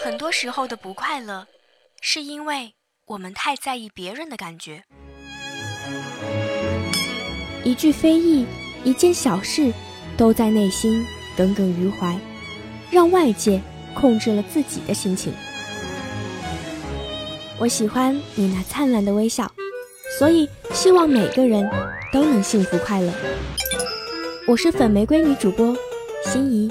很多时候的不快乐，是因为我们太在意别人的感觉。一句非议，一件小事，都在内心耿耿于怀，让外界控制了自己的心情。我喜欢你那灿烂的微笑，所以希望每个人都能幸福快乐。我是粉玫瑰女主播心怡。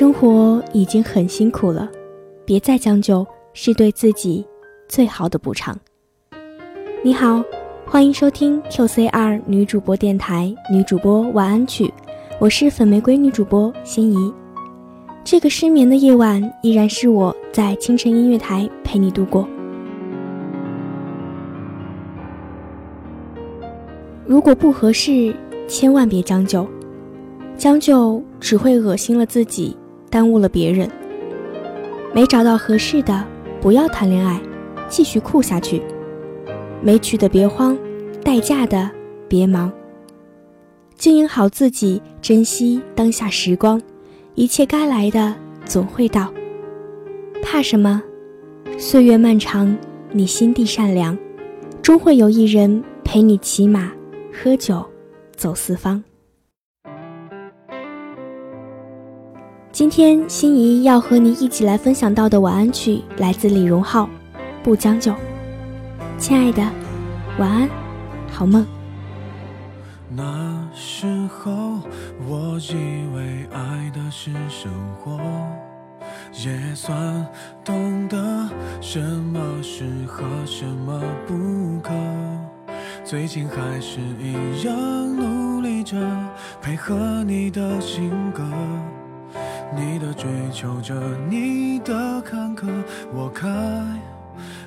生活已经很辛苦了，别再将就，是对自己最好的补偿。你好，欢迎收听 QCR 女主播电台女主播晚安曲，我是粉玫瑰女主播心怡。这个失眠的夜晚，依然是我在清晨音乐台陪你度过。如果不合适，千万别将就，将就只会恶心了自己。耽误了别人，没找到合适的，不要谈恋爱，继续酷下去。没娶的别慌，待嫁的别忙。经营好自己，珍惜当下时光，一切该来的总会到。怕什么？岁月漫长，你心地善良，终会有一人陪你骑马、喝酒、走四方。今天心仪要和你一起来分享到的晚安曲来自李荣浩，《不将就》。亲爱的，晚安，好梦。那时候我以为爱的是生活，也算懂得什么适合，什么不可。最近还是一样努力着配合你的性格。你的追求者，你的坎坷，我开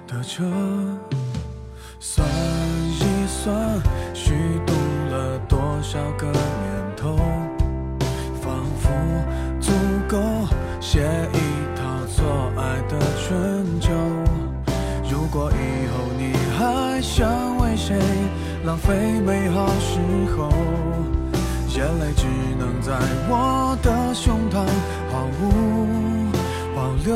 的车，算一算，虚度了多少个年头，仿佛足够写一套错爱的春秋。如果以后你还想为谁浪费美好时候？眼泪只在我的胸膛毫无保留，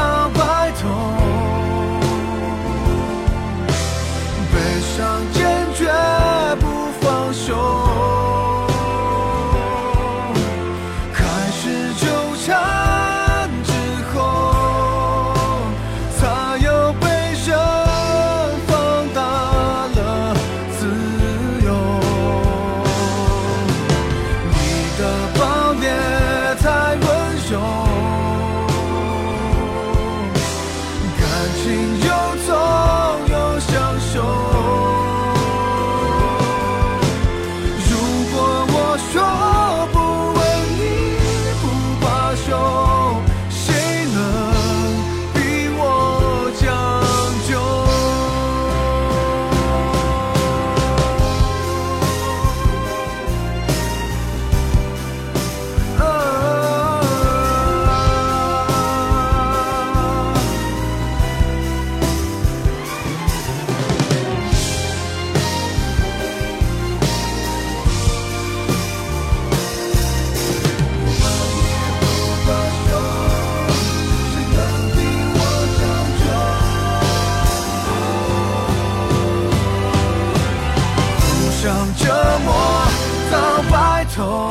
told